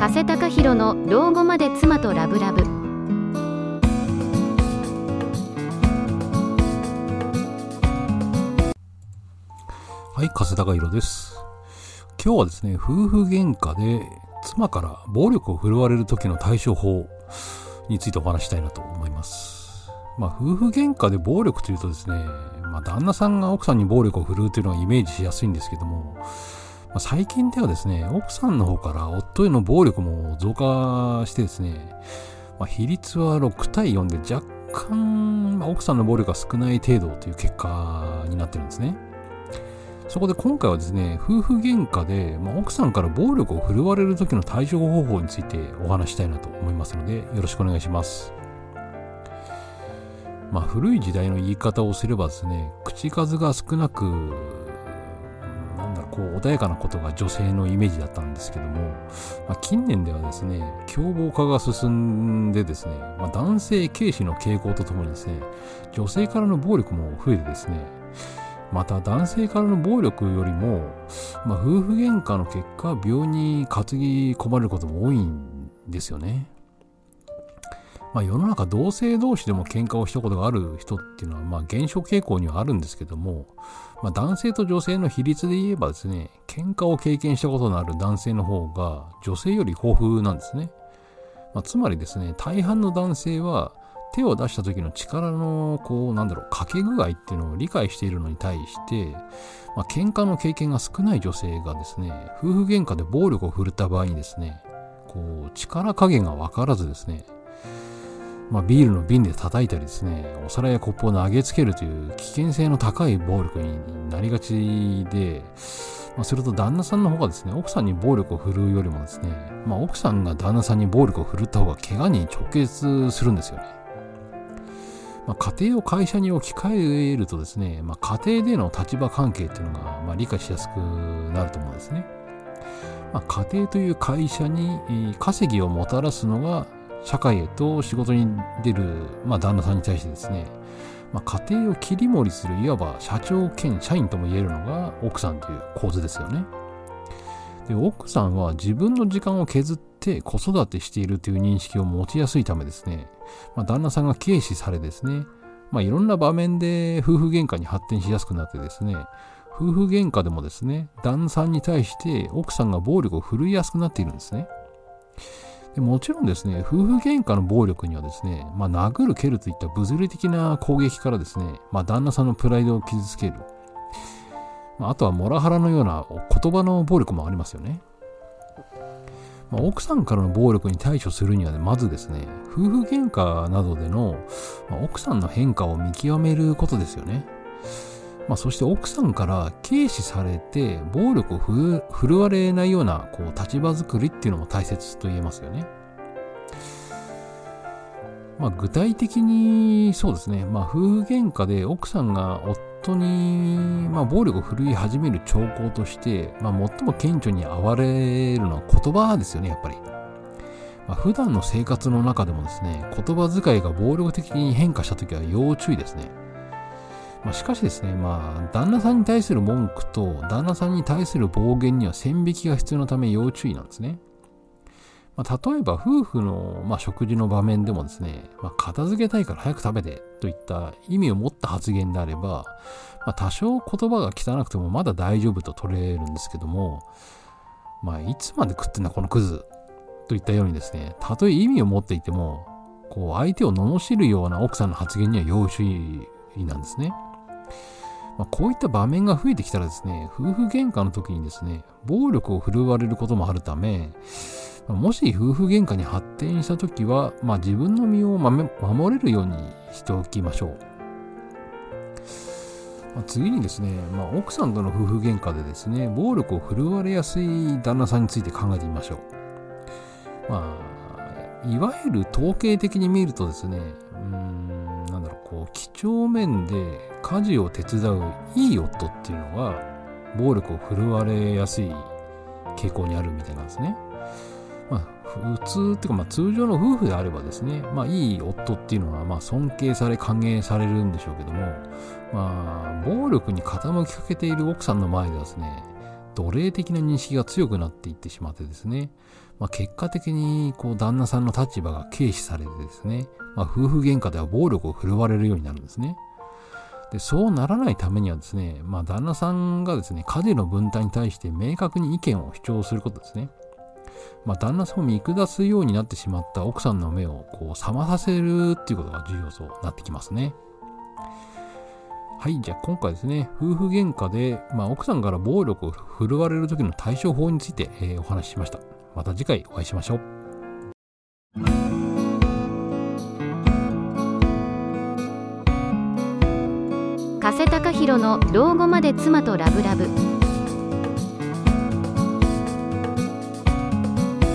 加瀬隆弘の老後まで妻とラブラブはい、加瀬隆弘です。今日はですね、夫婦喧嘩で妻から暴力を振るわれる時の対処法についてお話したいなと思います。まあ、夫婦喧嘩で暴力というとですね、まあ、旦那さんが奥さんに暴力を振るうというのはイメージしやすいんですけども、まあ、最近ではですね、奥さんの方から夫への暴力も増加してですね、まあ、比率は6対4で若干、まあ、奥さんの暴力が少ない程度という結果になってるんですね。そこで今回はですね、夫婦喧嘩で、まあ、奥さんから暴力を振るわれる時の対処方法についてお話したいなと思いますので、よろしくお願いします。まあ、古い時代の言い方をすればですね、口数が少なく、こう、穏やかなことが女性のイメージだったんですけども、まあ、近年ではですね、凶暴化が進んでですね、まあ、男性軽視の傾向とともにですね、女性からの暴力も増えてですね、また男性からの暴力よりも、まあ、夫婦喧嘩の結果病に担ぎ込まれることも多いんですよね。まあ、世の中同性同士でも喧嘩をしたことがある人っていうのはまあ減少傾向にはあるんですけども、まあ、男性と女性の比率で言えばですね喧嘩を経験したことのある男性の方が女性より豊富なんですね。まあ、つまりですね大半の男性は手を出した時の力の、こう、なんだろう、かけ具合っていうのを理解しているのに対して、まあ、喧嘩の経験が少ない女性がですね、夫婦喧嘩で暴力を振るった場合にですね、こう、力加減がわからずですね、まあ、ビールの瓶で叩いたりですね、お皿やコップを投げつけるという危険性の高い暴力になりがちで、まあ、すると旦那さんの方がですね、奥さんに暴力を振るうよりもですね、まあ、奥さんが旦那さんに暴力を振るった方が怪我に直結するんですよね。まあ、家庭を会社に置き換えるとですね、まあ、家庭での立場関係っていうのが、まあ、理解しやすくなると思うんですね。まあ、家庭という会社に、稼ぎをもたらすのが社会へと仕事に出る、まあ、旦那さんに対してですね、まあ、家庭を切り盛りするいわば社長兼社員とも言えるのが奥さんという構図ですよね。で奥さんは自分の時間を削って子育てしているという認識を持ちやすいためですね、まあ、旦那さんが軽視されですね、まあ、いろんな場面で夫婦喧嘩に発展しやすくなってですね、夫婦喧嘩でもですね、旦那さんに対して奥さんが暴力を振るいやすくなっているんですね。でもちろんですね、夫婦喧嘩の暴力にはですね、まあ、殴る蹴るといった物理的な攻撃からですね、まあ、旦那さんのプライドを傷つける。まあ、あとはモラハラのような言葉の暴力もありますよね。まあ、奥さんからの暴力に対処するには、ね、まずですね、夫婦喧嘩などでの、まあ、奥さんの変化を見極めることですよね。まあ、そして奥さんから軽視されて暴力を振るわれないようなこう立場作りっていうのも大切と言えますよね。まあ、具体的にそうですね、まあ、夫婦喧嘩で奥さんが夫に、まあ、暴力を振るい始める兆候として、まあ、最も顕著に現れるのは言葉ですよね、やっぱり。まあ、普段の生活の中でもですね、言葉遣いが暴力的に変化したときは要注意ですね。まあ、しかしですね、まあ、旦那さんに対する文句と旦那さんに対する暴言には線引きが必要なため要注意なんですね。まあ、例えば夫婦の、まあ、食事の場面でもですね、まあ、片付けたいから早く食べてといった意味を持った発言であれば、まあ、多少言葉が汚くてもまだ大丈夫と取れるんですけども、まあ、いつまで食ってんだこのクズといったようにですね、たとえ意味を持っていても、こう相手を罵るような奥さんの発言には要注意なんですね。まあ、こういった場面が増えてきたらですね、夫婦喧嘩の時にですね、暴力を振るわれることもあるため、もし夫婦喧嘩に発展した時は、まあ、自分の身を守れるようにしておきましょう。まあ、次にですね、まあ、奥さんとの夫婦喧嘩でですね、暴力を振るわれやすい旦那さんについて考えてみましょう。まあ、いわゆる統計的に見るとですね、うん、なんだろう、こう、几帳面で家事を手伝ういい夫っていうのが、暴力を振るわれやすい傾向にあるみたいなんですね。まあ、普通っていうか、まあ、通常の夫婦であればですね、まあ、いい夫っていうのは、まあ、尊敬され、歓迎されるんでしょうけども、まあ、暴力に傾きかけている奥さんの前ではですね、奴隷的な認識が強くなっていってしまってですね、まあ、結果的にこう旦那さんの立場が軽視されてですね、まあ、夫婦喧嘩では暴力を振るわれるようになるんですね。でそうならないためにはですね、まあ、旦那さんがですね、家事の分担に対して明確に意見を主張することですね。まあ、旦那さんを見下すようになってしまった奥さんの目をこう覚まさせるっていうことが重要となってきますね。はい、じゃあ今回ですね、夫婦喧嘩で、まあ、奥さんから暴力を振るわれる時の対処法について、えー、お話ししました。また次回お会いしましょう。弘の老後まで妻とラブラブ。